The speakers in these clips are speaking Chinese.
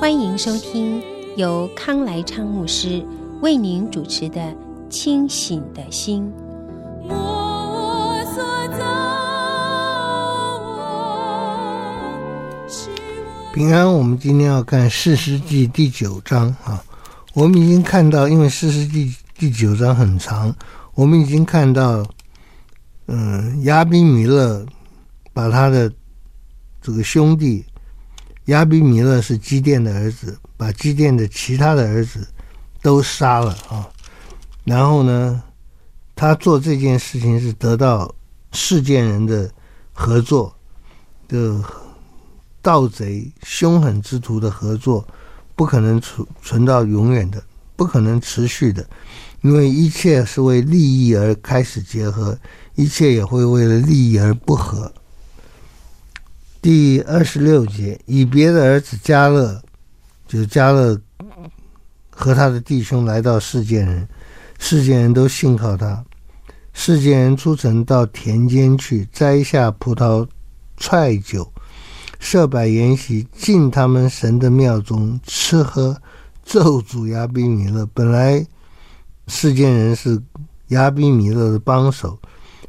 欢迎收听由康来昌牧师为您主持的《清醒的心》。平安，我们今天要看《士师记》第九章啊。我们已经看到，因为《士师记》第九章很长，我们已经看到。嗯，亚比米勒把他的这个兄弟亚比米勒是基甸的儿子，把基甸的其他的儿子都杀了啊。然后呢，他做这件事情是得到示剑人的合作，的盗贼凶狠之徒的合作，不可能存存到永远的，不可能持续的，因为一切是为利益而开始结合。一切也会为了利益而不合。第二十六节，以别的儿子加勒，就加勒和他的弟兄来到世界人，世界人都信靠他。世界人出城到田间去摘下葡萄、踹酒，设摆筵席，进他们神的庙中吃喝，咒诅亚比米勒。本来示剑人是亚比米勒的帮手。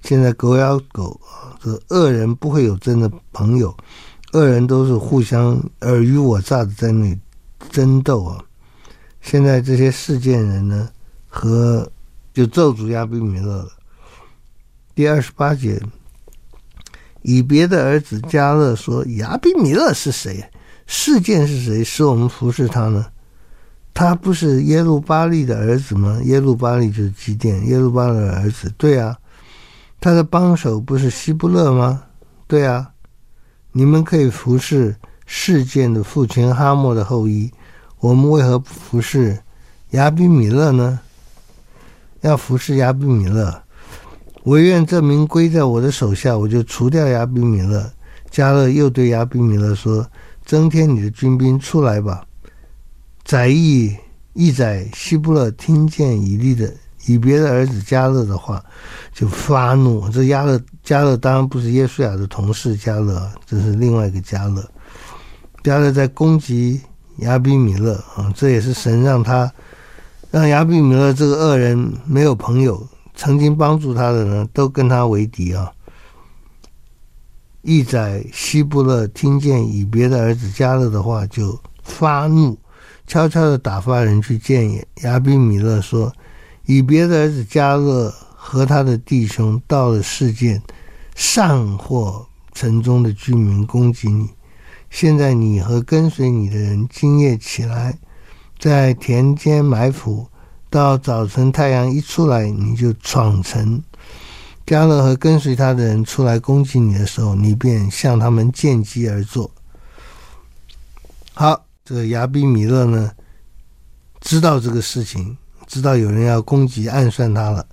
现在狗咬狗，这恶人不会有真的朋友，恶人都是互相尔虞我诈的在那里争斗啊。现在这些事件人呢，和就咒诅亚比米勒了。第二十八节，以别的儿子加勒说：“亚比米勒是谁？示剑是谁？使我们服侍他呢？他不是耶路巴力的儿子吗？耶路巴力就是基甸，耶路巴力的儿子。对啊。”他的帮手不是希布勒吗？对啊，你们可以服侍示剑的父亲哈莫的后裔，我们为何不服侍亚比米勒呢？要服侍亚比米勒，唯愿这名归在我的手下，我就除掉亚比米勒。加勒又对亚比米勒说：“增添你的军兵出来吧。”宰役役宰希布勒听见以利的。以别的儿子加勒的话，就发怒。这加勒加勒当然不是耶稣亚的同事加勒，这是另外一个加勒。加勒在攻击亚比米勒啊，这也是神让他让亚比米勒这个恶人没有朋友，曾经帮助他的人都跟他为敌啊。役宰希布勒听见以别的儿子加勒的话，就发怒，悄悄的打发人去见亚比米勒说。以别的儿子迦勒和他的弟兄到了示剑，上获城中的居民攻击你。现在你和跟随你的人今夜起来，在田间埋伏，到早晨太阳一出来，你就闯城。迦勒和跟随他的人出来攻击你的时候，你便向他们见机而作。好，这个亚比米勒呢，知道这个事情。知道有人要攻击，暗算他了。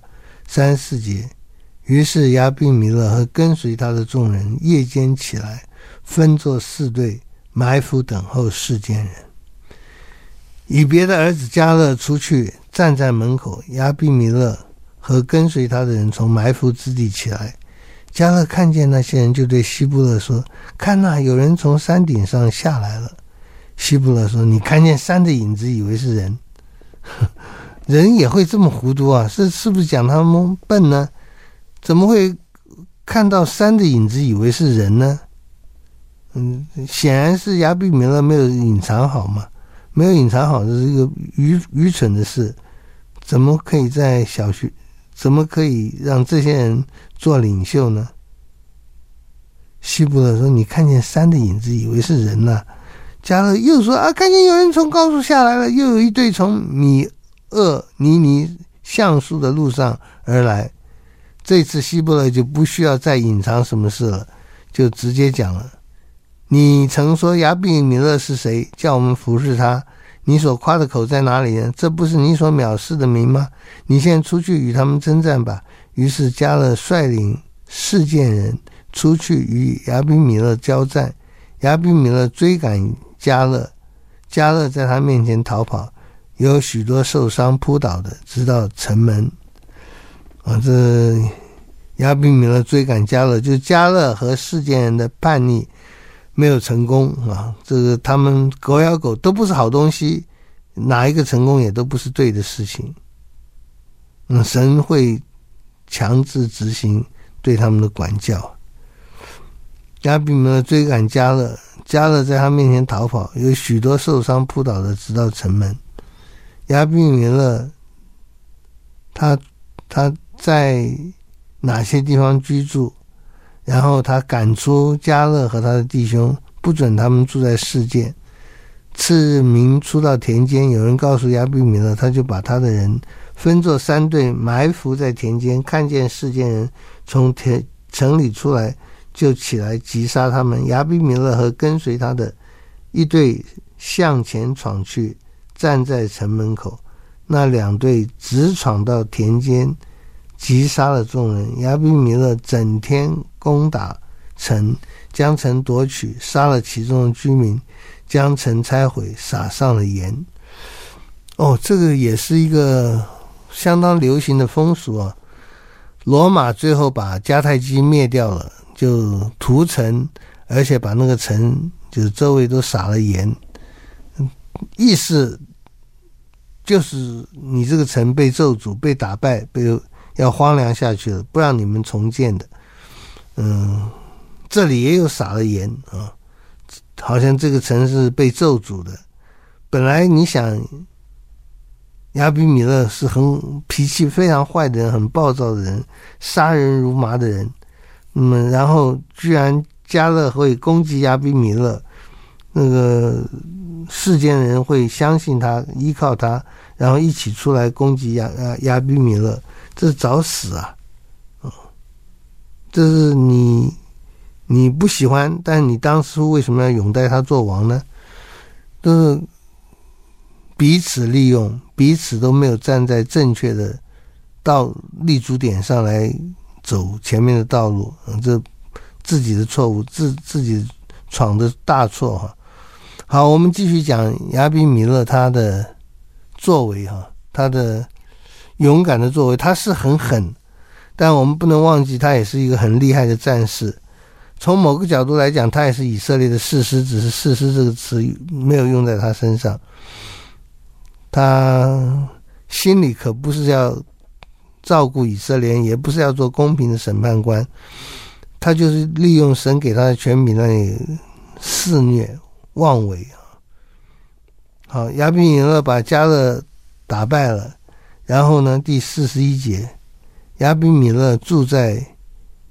三四节，于是亚比米勒和跟随他的众人夜间起来，分作四队，埋伏等候世间人。以别的儿子迦勒出去站在门口，亚比米勒和跟随他的人从埋伏之地起来。迦勒看见那些人，就对希布勒说：“看哪，有人从山顶上下来了。”希布勒说：“你看见山的影子，以为是人。” 人也会这么糊涂啊？是是不是讲他们笨呢？怎么会看到山的影子以为是人呢？嗯，显然是亚比米勒没有隐藏好嘛，没有隐藏好，这是一个愚愚蠢的事。怎么可以在小学？怎么可以让这些人做领袖呢？希布勒说：“你看见山的影子，以为是人呢？”加勒又说：“啊，看见有人从高处下来了，又有一队从米。”厄尼尼橡树的路上而来，这次希伯勒就不需要再隐藏什么事了，就直接讲了。你曾说亚比米勒是谁？叫我们服侍他。你所夸的口在哪里呢？这不是你所藐视的名吗？你现在出去与他们征战吧。于是加勒率领示剑人出去与亚比米勒交战。亚比米勒追赶加勒，加勒在他面前逃跑，有许多受伤扑倒的，直到城门。啊，这亚比米勒追赶加勒，就是迦勒和示剑人的叛逆。没有成功啊！这个他们狗咬狗都不是好东西，哪一个成功也都不是对的事情。嗯，神会强制执行对他们的管教。亚比米勒追赶加勒，加勒在他面前逃跑，有许多受伤扑倒的，直到城门。亚比米勒他他在哪些地方居住？然后他赶出迦勒和他的弟兄，不准他们住在示剑。次日明出到田间，有人告诉亚比米勒，他就把他的人分作三队，埋伏在田间。看见世间人从田城里出来，就起来击杀他们。亚比米勒和跟随他的一队向前闯去，站在城门口。那两队直闯到田间。击杀了众人，亚比米勒整天攻打城，将城夺取，杀了其中的居民，将城拆毁，撒上了盐。哦，这个也是一个相当流行的风俗啊。罗马最后把迦太基灭掉了，就屠城，而且把那个城就是周围都撒了盐，意思就是你这个城被咒诅、被打败、被。要荒凉下去了，不让你们重建的。嗯，这里也有撒了盐啊，好像这个城市被咒诅的。本来你想，亚比米勒是很脾气非常坏的人，很暴躁的人，杀人如麻的人。那么，然后居然加勒会攻击亚比米勒，那个世间人会相信他，依靠他，然后一起出来攻击亚亚亚比米勒。这是找死啊！哦，这是你你不喜欢，但你当初为什么要拥戴他做王呢？都是彼此利用，彼此都没有站在正确的道立足点上来走前面的道路，这自己的错误，自自己闯的大错哈。好，我们继续讲亚比米勒他的作为哈，他的。勇敢的作为，他是很狠，但我们不能忘记，他也是一个很厉害的战士。从某个角度来讲，他也是以色列的士师，只是“士师”这个词没有用在他身上。他心里可不是要照顾以色列，也不是要做公平的审判官，他就是利用神给他的权柄那里肆虐妄为啊。好，亚比米勒把迦勒打败了。然后呢，第四十一节，亚比米勒住在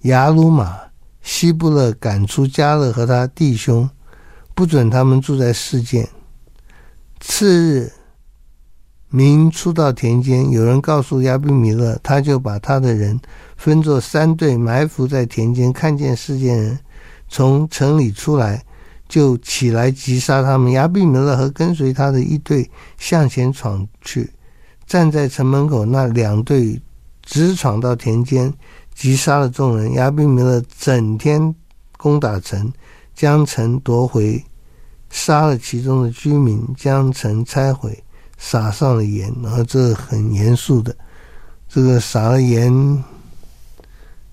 雅鲁玛，希布勒赶出迦勒和他弟兄，不准他们住在世间。次日，民出到田间，有人告诉亚比米勒，他就把他的人分作三队，埋伏在田间，看见世间人从城里出来，就起来击杀他们。亚比米勒和跟随他的一队向前闯去。站在城门口，那两队直闯到田间，击杀了众人。亚比米勒整天攻打城，将城夺回，杀了其中的居民，将城拆毁，撒上了盐。然后这很严肃的，这个撒了盐，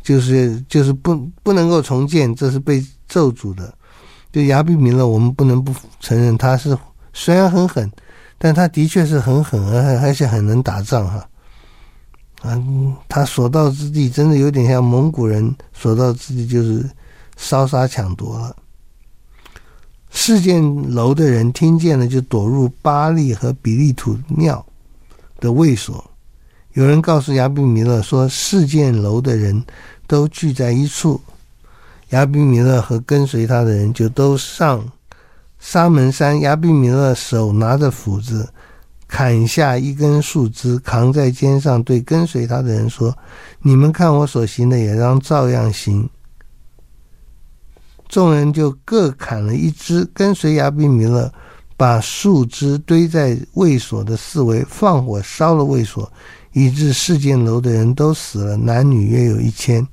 就是就是不不能够重建，这是被咒诅的。就牙比米勒，我们不能不承认，他是虽然很狠。但他的确是很狠，而而且很能打仗哈，啊，他所到之地真的有点像蒙古人所到之地，就是烧杀抢夺了。事件楼的人听见了，就躲入巴利和比利土庙的卫所。有人告诉亚比米勒说，事件楼的人都聚在一处，亚比米勒和跟随他的人就都上。沙门山，亚比米勒手拿着斧子，砍下一根树枝，扛在肩上，对跟随他的人说：“你们看我所行的，也当照样行。”众人就各砍了一枝，跟随亚比米勒，把树枝堆在卫所的四围，放火烧了卫所，以致示剑楼的人都死了，男女约有一千。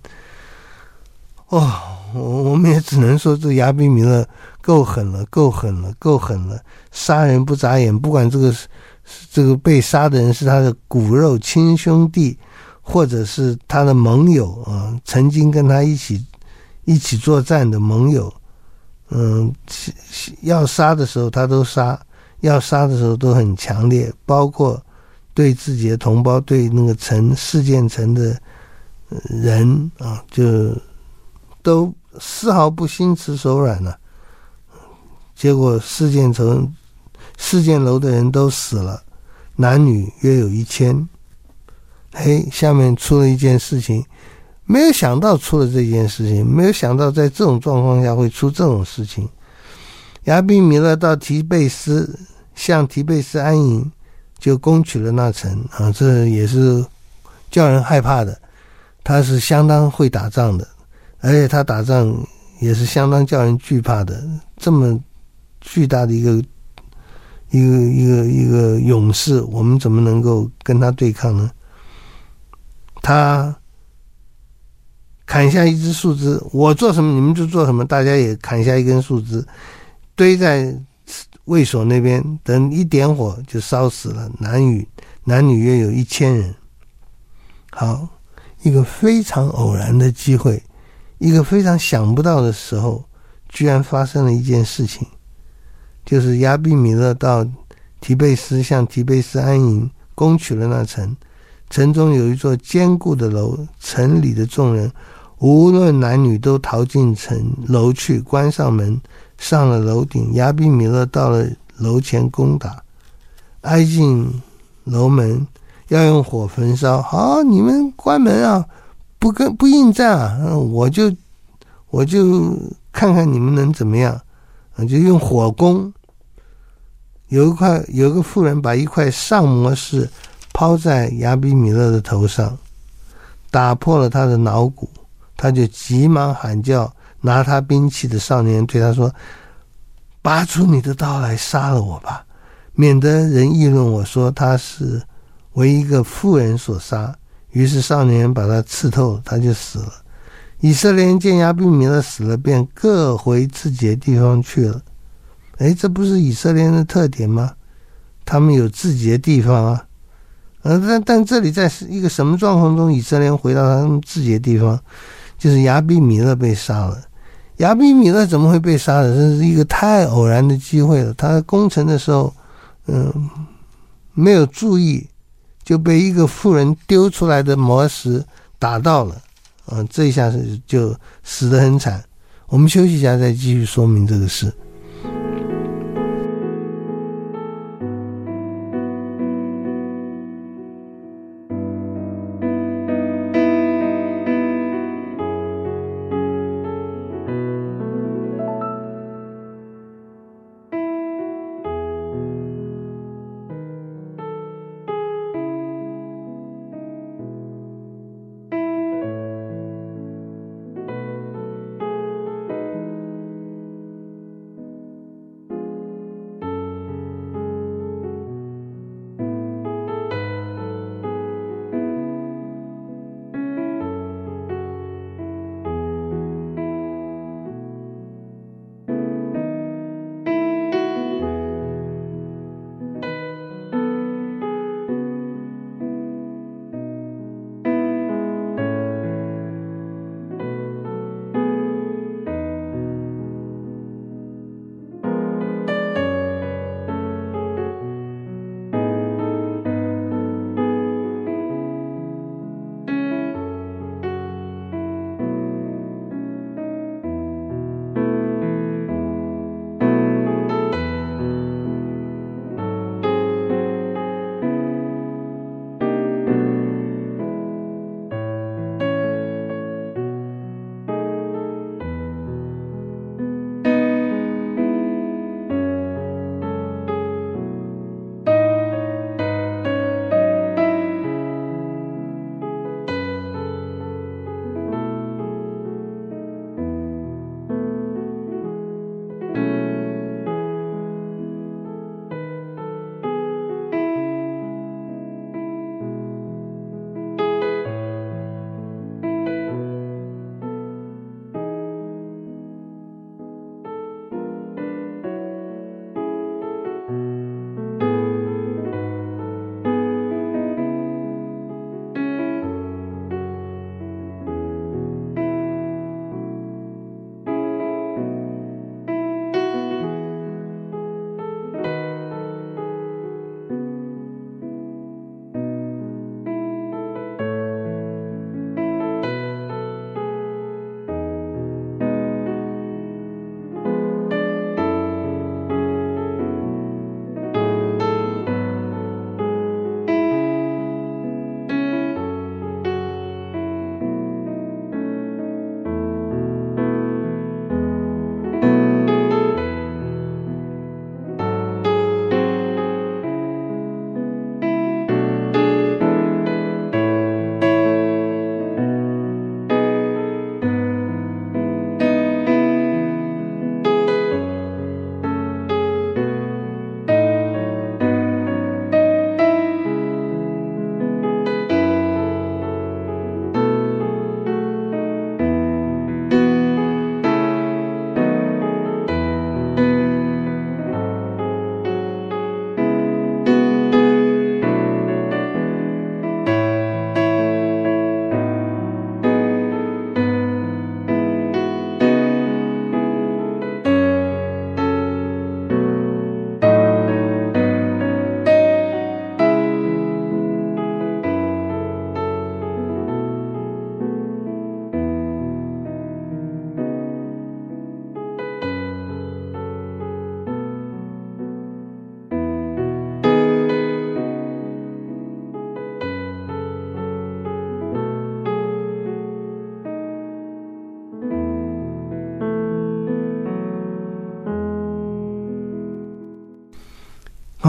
哦，我我们也只能说这亚比米勒够狠了，够狠了，够狠了，杀人不眨眼，不管这个这个被杀的人是他的骨肉亲兄弟。或者是他的盟友啊，曾经跟他一起一起作战的盟友，嗯，要杀的时候他都杀，要杀的时候都很强烈，包括对自己的同胞，对那个城示剑城的人啊，就都丝毫不心慈手软了。结果四件城四件楼的人都死了，男女约有一千。嘿，下面出了一件事情，没有想到出了这件事情，没有想到在这种状况下会出这种事情。亚比米勒到提贝斯，向提贝斯安营，就攻取了那城啊，这也是叫人害怕的。他是相当会打仗的，而且他打仗也是相当叫人惧怕的。这么巨大的一个一个一个一个勇士，我们怎么能够跟他对抗呢？他砍下一只树枝，我做什么你们就做什么，大家也砍下一根树枝，堆在卫所那边，等一点火就烧死了，男女男女约有一千人。好，一个非常偶然的机会，一个非常想不到的时候，居然发生了一件事情，就是亚比米勒到提贝斯，向提贝斯安营，攻取了那城。城中有一座坚固的楼，城里的众人无论男女都逃进城楼去，关上门，上了楼顶。亚比米勒到了楼前攻打，挨进楼门，要用火焚烧。好，你们关门啊，不跟不应战啊，我就我就看看你们能怎么样，啊就用火攻。有一块有一个妇人把一块上磨石。抛在亚比米勒的头上，打破了他的脑骨，他就急忙喊叫，拿他兵器的少年对他说：“拔出你的刀来杀了我吧，免得人议论我说他是为一个妇人所杀。”于是少年把他刺透，他就死了。以色列人见亚比米勒死了，便各回自己的地方去了。哎，这不是以色列人的特点吗？他们有自己的地方啊。呃，但但这里在一个什么状况中，以色列人回到他们自己的地方，就是亚比米勒被杀了。亚比米勒怎么会被杀的？这是一个太偶然的机会了。他攻城的时候，嗯、没有注意，就被一个妇人丢出来的魔石打到了，嗯、这一下是就死得很惨。我们休息一下，再继续说明这个事。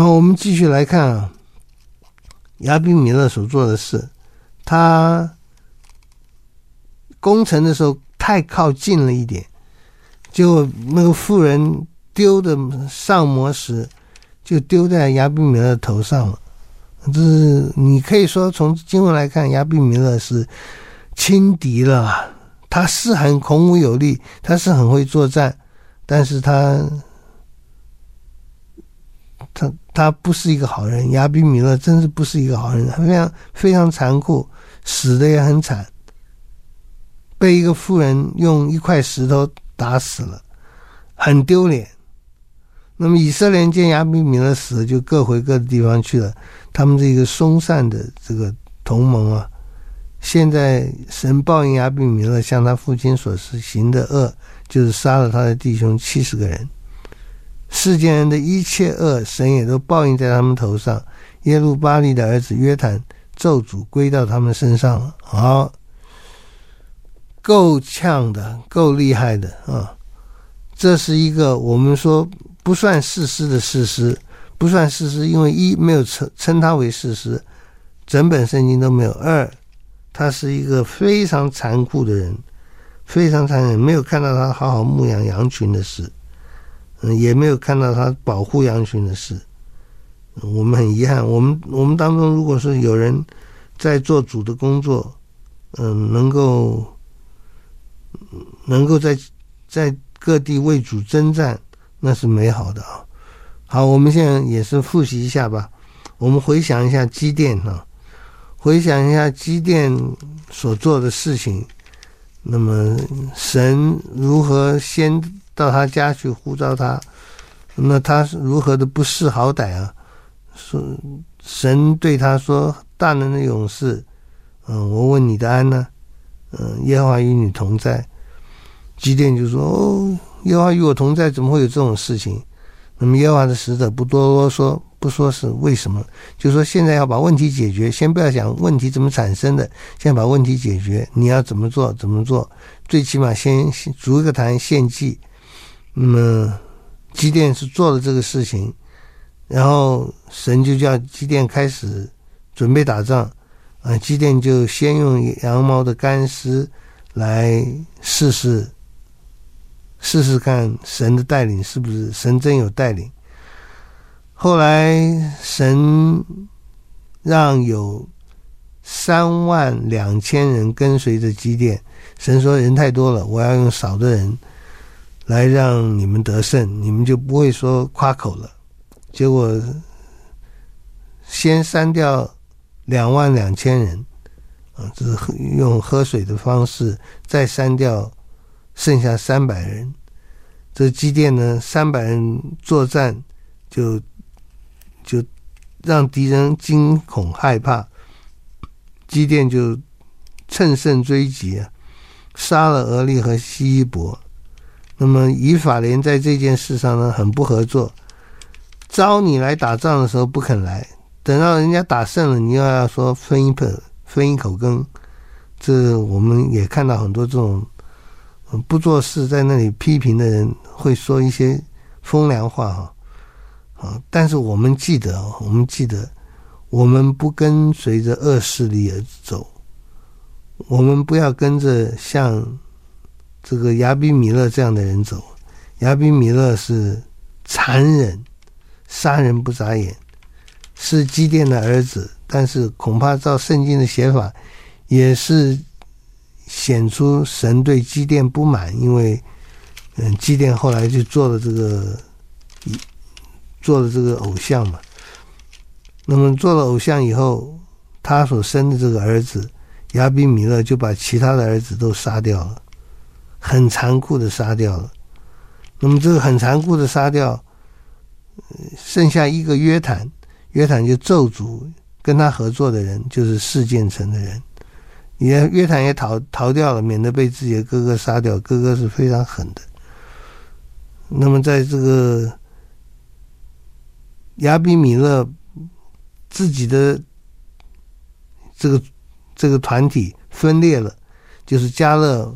好，我们继续来看啊，亚比米勒所做的事，他攻城的时候太靠近了一点，结果那个妇人丢的上磨石就丢在亚比米勒头上了。这是你可以说从经文来看，亚比米勒是轻敌了。他是很孔武有力，他是很会作战，但是他他不是一个好人。亚比米勒真是不是一个好人，非常非常残酷，死的也很惨，被一个妇人用一块石头打死了，很丢脸。那么以色列人见亚比米勒死了，就各回各的地方去了。他们这个松散的这个同盟啊，现在神报应亚比米勒向他父亲所施行的恶，就是杀了他的弟兄七十个人。世间人的一切恶，神也都报应在他们头上。耶路巴利的儿子约坦咒诅归到他们身上了。好，够呛的，够厉害的啊！这是一个我们说。不算事实的事实，不算事实，因为一没有称称他为事实，整本圣经都没有；二，他是一个非常残酷的人，非常残忍，没有看到他好好牧养羊群的事，嗯，也没有看到他保护羊群的事。我们很遗憾，我们我们当中如果是有人在做主的工作，嗯，能够能够在在各地为主征战。那是美好的啊！好，我们现在也是复习一下吧。我们回想一下基甸啊，回想一下基甸所做的事情。那么神如何先到他家去呼召他？那他是如何的不识好歹啊？说神对他说：“大能的勇士，嗯，我问你的安呢？嗯，耶和华与你同在。”基甸就说：“哦。”耶和华与我同在，怎么会有这种事情？那么耶和华的使者不多啰嗦，不说是为什么，就说现在要把问题解决，先不要讲问题怎么产生的，先把问题解决。你要怎么做？怎么做？最起码先筑个坛献祭。那么基甸是做了这个事情，然后神就叫基甸开始准备打仗。啊，基甸就先用羊毛的干丝来试试。试试看神的带领是不是神真有带领。后来神让有三万两千人跟随着基甸，神说人太多了，我要用少的人来让你们得胜，你们就不会说夸口了。结果先删掉两万两千人，啊，这是用喝水的方式再删掉。剩下三百人，这基甸呢，三百人作战就就让敌人惊恐害怕，基甸就乘胜追击啊，杀了俄利和西伊伯。那么以法联在这件事上呢，很不合作，招你来打仗的时候不肯来，等到人家打胜了，你又要说分一份分一口羹，这我们也看到很多这种。不做事，在那里批评的人会说一些风凉话哈，啊！但是我们记得，我们记得，我们不跟随着恶势力而走，我们不要跟着像这个亚比米勒这样的人走。亚比米勒是残忍，杀人不眨眼，是基甸的儿子，但是恐怕照圣经的写法，也是。显出神对基甸不满，因为，嗯，基甸后来就做了这个，做了这个偶像嘛。那么做了偶像以后，他所生的这个儿子亚比米勒就把其他的儿子都杀掉了，很残酷的杀掉了。那么这个很残酷的杀掉，剩下一个约坦，约坦就咒诅跟他合作的人，就是示剑城的人。也约坦也逃逃掉了，免得被自己的哥哥杀掉。哥哥是非常狠的。那么，在这个亚比米勒自己的这个这个团体分裂了，就是加勒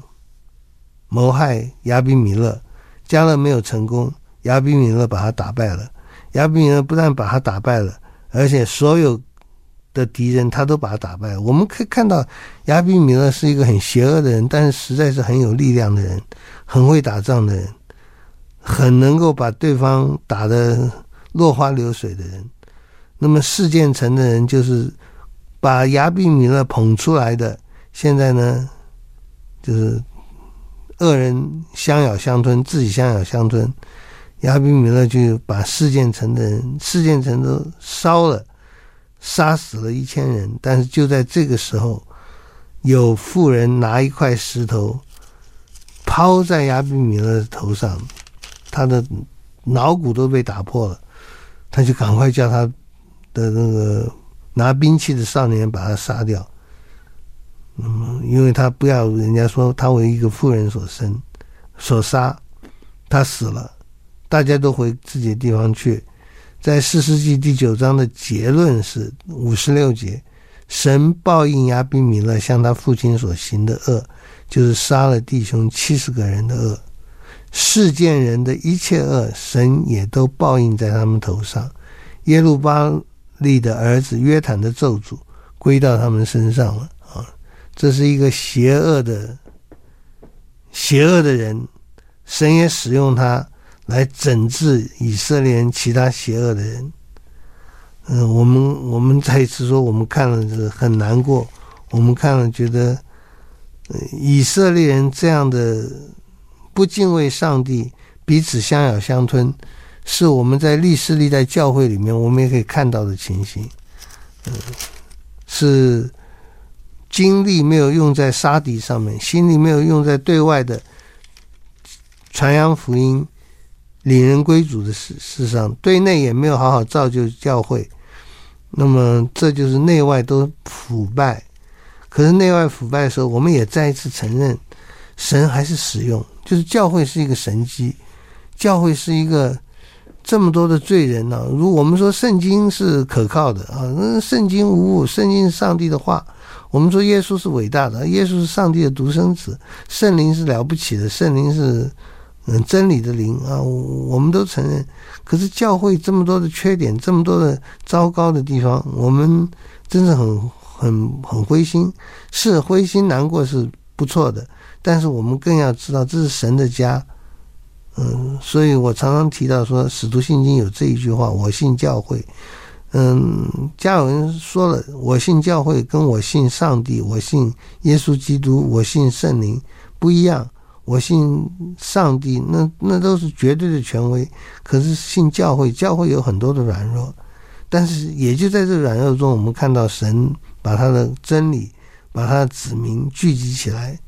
谋害亚比米勒，迦勒没有成功，亚比米勒把他打败了。亚比米勒不但把他打败了，而且所有的敌人他都把他打败了。我们可以看到，亚比米勒是一个很邪恶的人，但是实在是很有力量的人，很会打仗的人，很能够把对方打得落花流水的人。那么事件城的人就是把亚比米勒捧出来的，现在呢，就是恶人相咬相吞，自己相咬相吞。亚比米勒就把示剑城的人，示剑城都烧了，杀死了一千人。但是就在这个时候，有妇人拿一块石头抛在亚比米勒的头上，他的脑骨都被打破了。他就赶快叫他的那个拿兵器的少年把他杀掉。嗯，因为他不要人家说他为一个妇人所生，所杀，他死了。大家都回自己的地方去。在四世纪第九章的结论是五十六节：神报应亚比米勒向他父亲所行的恶，就是杀了弟兄七十个人的恶。世间人的一切恶，神也都报应在他们头上。耶路巴利的儿子约坦的咒诅归到他们身上了！这是一个邪恶的、邪恶的人，神也使用他。来整治以色列人其他邪恶的人。嗯，我们我们再一次说，我们看了是很难过。我们看了觉得，以色列人这样的不敬畏上帝，彼此相咬相吞，是我们在历史历代教会里面我们也可以看到的情形。嗯，是精力没有用在杀敌上面，心力没有用在对外的传扬福音。领人归主的事事上，对内也没有好好造就教会，那么这就是内外都腐败。可是内外腐败的时候，我们也再一次承认，神还是使用，就是教会是一个神机，教会是一个这么多的罪人呢、如我们说圣经是可靠的啊，那圣经无误，圣经是上帝的话。我们说耶稣是伟大的，耶稣是上帝的独生子，圣灵是了不起的，圣灵是。嗯，真理的灵啊，我们都承认。可是教会这么多的缺点，这么多的糟糕的地方，我们真是很很很灰心。是灰心难过是不错的，但是我们更要知道这是神的家。嗯，所以我常常提到说，《使徒信经》有这一句话：“我信教会。”嗯，加尔文说了：“我信教会，跟我信上帝，我信耶稣基督，我信圣灵不一样。”我信上帝，那那都是绝对的权威。可是信教会，教会有很多的软弱，但是也就在这软弱中，我们看到神把他的真理，把他的子民聚集起来，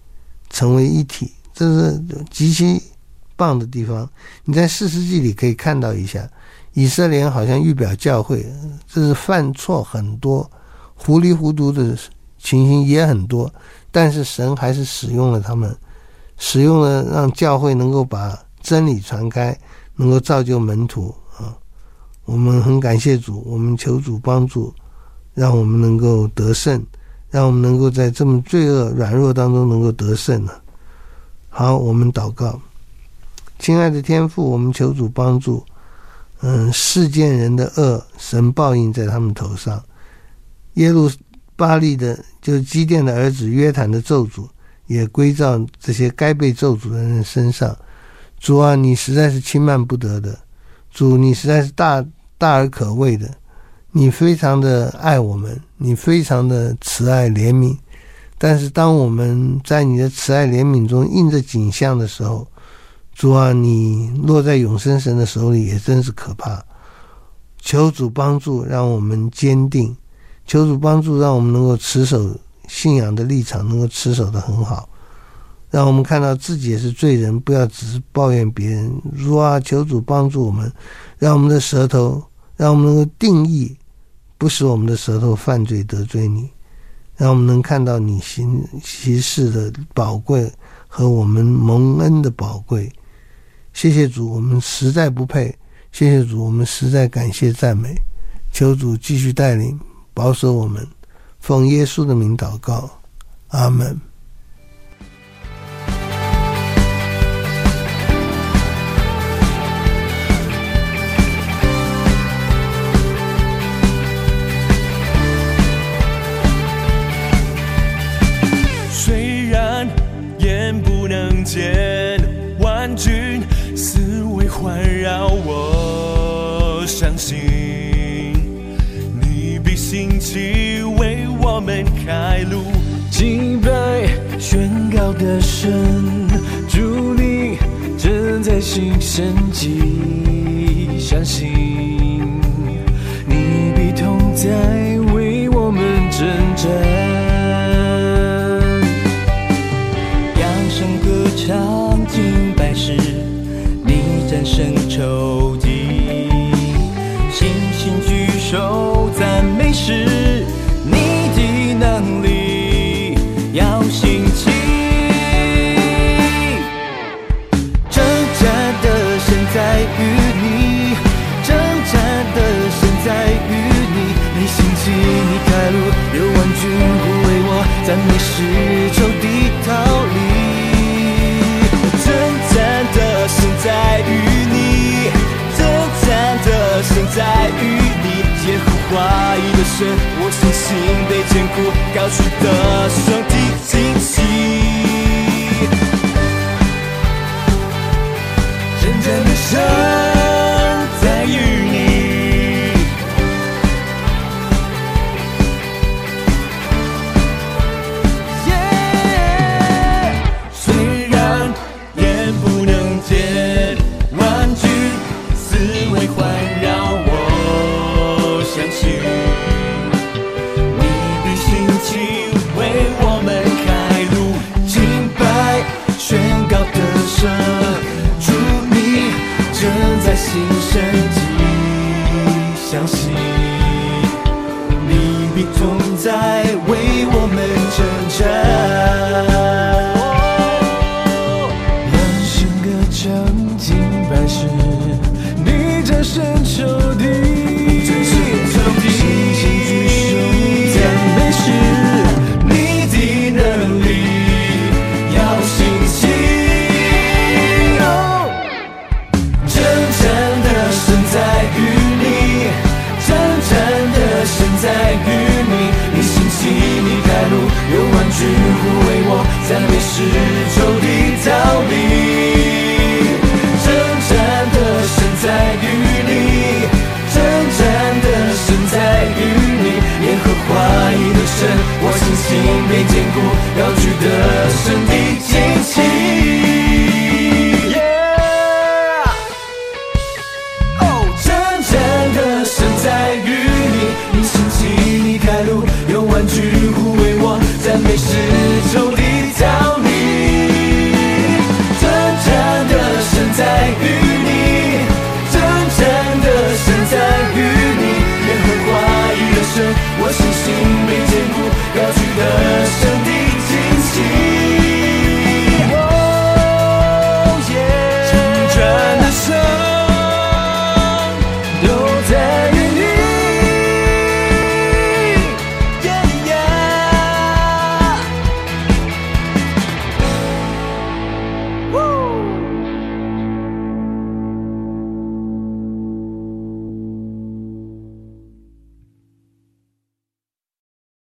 成为一体，这是极其棒的地方。你在四世纪里可以看到一下，以色列好像预表教会，这是犯错很多，糊里糊涂的情形也很多，但是神还是使用了他们。使用了让教会能够把真理传开，能够造就门徒啊！我们很感谢主，我们求主帮助，让我们能够得胜，让我们能够在这么罪恶软弱当中能够得胜呢。好，我们祷告，亲爱的天父，我们求主帮助。嗯，世间人的恶，神报应在他们头上；耶路巴利的，就是基甸的儿子约坦的咒诅。也归到这些该被咒诅的人身上。主啊，你实在是轻慢不得的。主，你实在是大大而可畏的。你非常的爱我们，你非常的慈爱怜悯。但是当我们在你的慈爱怜悯中印着景象的时候，主啊，你落在永生神的手里也真是可怕。求主帮助，让我们坚定；求主帮助，让我们能够持守。信仰的立场能够持守得很好，让我们看到自己也是罪人，不要只是抱怨别人。主啊，求主帮助我们，让我们的舌头，让我们能够定义，不使我们的舌头犯罪得罪你，让我们能看到你行其事的宝贵和我们蒙恩的宝贵。谢谢主，我们实在不配。谢谢主，我们实在感谢赞美。求主继续带领保守我们。奉耶稣的名祷告，阿门。的神，主你正在行神迹，相信你必同在为我们征战。扬声歌唱敬拜时，你战胜仇敌，信心举手赞美时，我信心被坚固，高举的要去的。